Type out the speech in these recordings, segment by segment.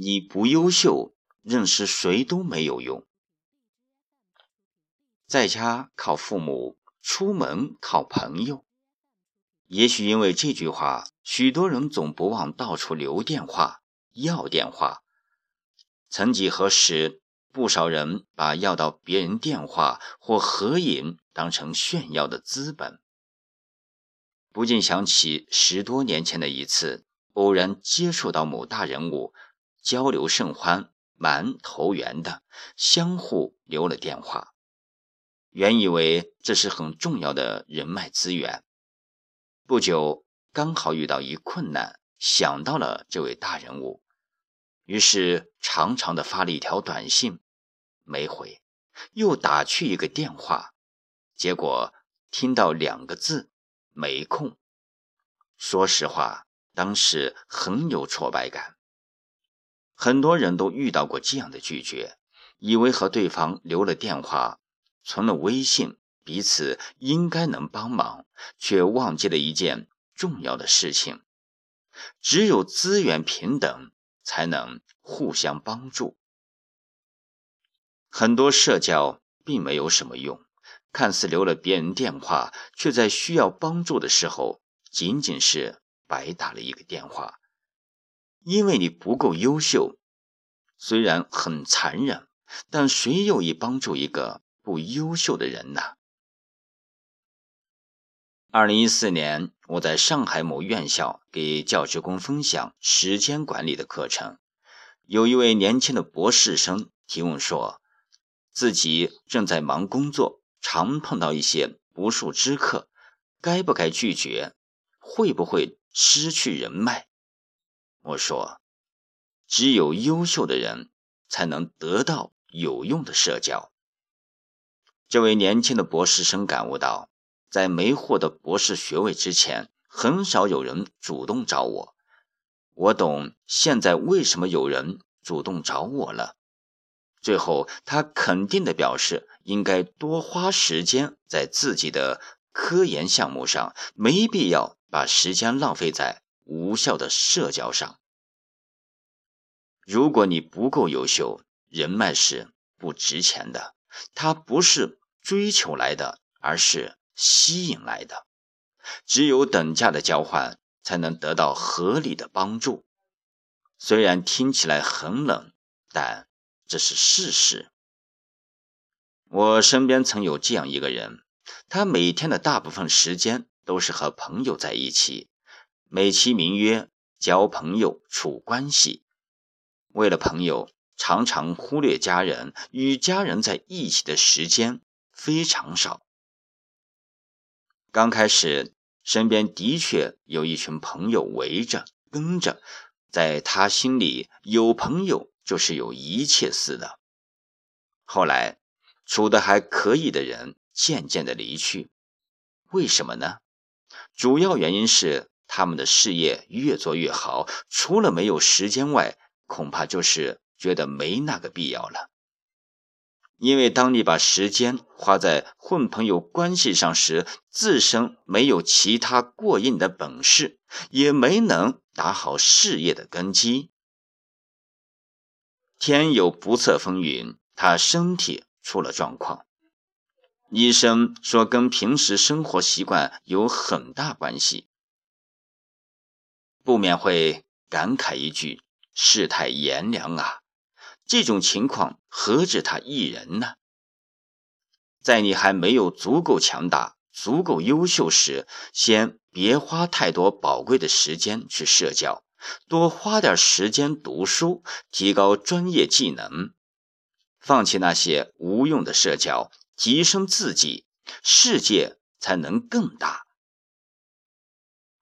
你不优秀，认识谁都没有用。在家靠父母，出门靠朋友。也许因为这句话，许多人总不忘到处留电话、要电话。曾几何时，不少人把要到别人电话或合影当成炫耀的资本。不禁想起十多年前的一次偶然接触到某大人物，交流甚欢，蛮投缘的，相互留了电话。原以为这是很重要的人脉资源。不久，刚好遇到一困难，想到了这位大人物，于是长长的发了一条短信，没回，又打去一个电话，结果听到两个字“没空”。说实话，当时很有挫败感。很多人都遇到过这样的拒绝，以为和对方留了电话，存了微信。彼此应该能帮忙，却忘记了一件重要的事情：只有资源平等，才能互相帮助。很多社交并没有什么用，看似留了别人电话，却在需要帮助的时候，仅仅是白打了一个电话。因为你不够优秀，虽然很残忍，但谁又意帮助一个不优秀的人呢？二零一四年，我在上海某院校给教职工分享时间管理的课程。有一位年轻的博士生提问说，自己正在忙工作，常碰到一些不速之客，该不该拒绝？会不会失去人脉？我说，只有优秀的人才能得到有用的社交。这位年轻的博士生感悟到。在没获得博士学位之前，很少有人主动找我。我懂现在为什么有人主动找我了。最后，他肯定的表示，应该多花时间在自己的科研项目上，没必要把时间浪费在无效的社交上。如果你不够优秀，人脉是不值钱的。它不是追求来的，而是。吸引来的，只有等价的交换，才能得到合理的帮助。虽然听起来很冷，但这是事实。我身边曾有这样一个人，他每天的大部分时间都是和朋友在一起，美其名曰交朋友、处关系。为了朋友，常常忽略家人，与家人在一起的时间非常少。刚开始，身边的确有一群朋友围着跟着，在他心里，有朋友就是有一切似的。后来，处的还可以的人渐渐的离去，为什么呢？主要原因是他们的事业越做越好，除了没有时间外，恐怕就是觉得没那个必要了。因为当你把时间花在混朋友关系上时，自身没有其他过硬的本事，也没能打好事业的根基。天有不测风云，他身体出了状况，医生说跟平时生活习惯有很大关系，不免会感慨一句：世态炎凉啊。这种情况何止他一人呢？在你还没有足够强大、足够优秀时，先别花太多宝贵的时间去社交，多花点时间读书，提高专业技能，放弃那些无用的社交，提升自己，世界才能更大。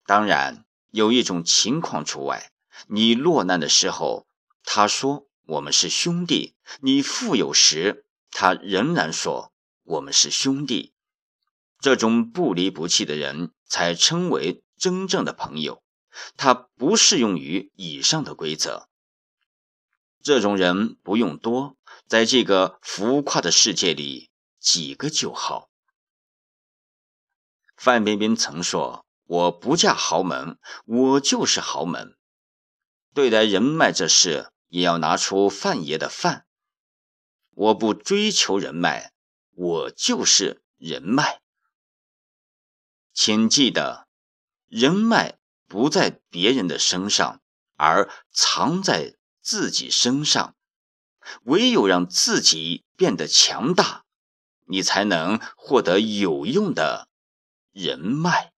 当然，有一种情况除外：你落难的时候，他说。我们是兄弟，你富有时，他仍然说我们是兄弟。这种不离不弃的人才称为真正的朋友。他不适用于以上的规则。这种人不用多，在这个浮夸的世界里，几个就好。范冰冰曾说：“我不嫁豪门，我就是豪门。”对待人脉这事。也要拿出范爷的范。我不追求人脉，我就是人脉。请记得，人脉不在别人的身上，而藏在自己身上。唯有让自己变得强大，你才能获得有用的人脉。